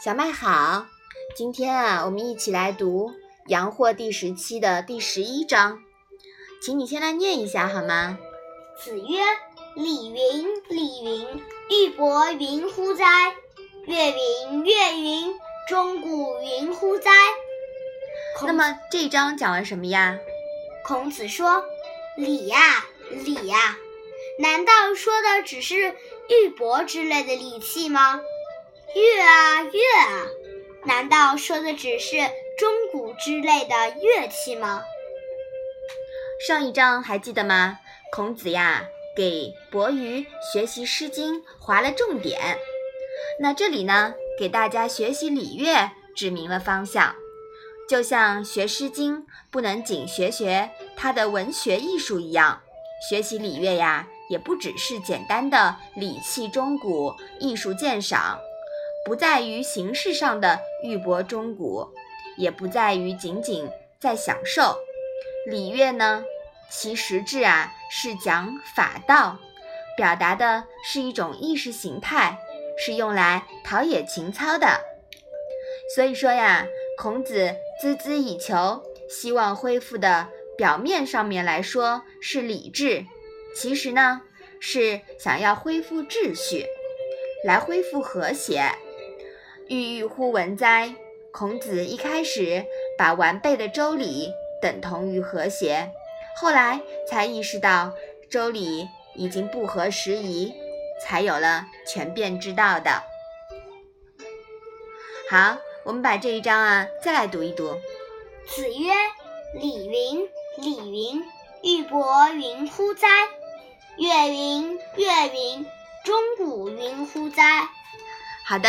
小麦好，今天啊，我们一起来读《阳货》第十期的第十一章，请你先来念一下好吗？子曰：“礼云，礼云，玉帛云乎哉？乐云，乐云，钟鼓云乎哉？”那么这一章讲了什么呀？孔子说：“礼呀，礼呀，难道说的只是玉帛之类的礼器吗？乐啊，乐啊，难道说的只是钟鼓之类的乐器吗？”上一章还记得吗？孔子呀，给伯鱼学习《诗经》划了重点。那这里呢，给大家学习礼乐指明了方向。就像学《诗经》不能仅学学它的文学艺术一样，学习礼乐呀，也不只是简单的礼器钟鼓艺术鉴赏，不在于形式上的玉帛钟鼓，也不在于仅仅在享受。礼乐呢，其实质啊是讲法道，表达的是一种意识形态，是用来陶冶情操的。所以说呀，孔子。孜孜以求，希望恢复的表面上面来说是理智，其实呢是想要恢复秩序，来恢复和谐。郁郁乎文哉？孔子一开始把完备的周礼等同于和谐，后来才意识到周礼已经不合时宜，才有了权变之道的。好。我们把这一章啊再来读一读。子曰：“礼云，礼云，玉帛云乎哉？乐云，乐云，钟鼓云乎哉？”好的，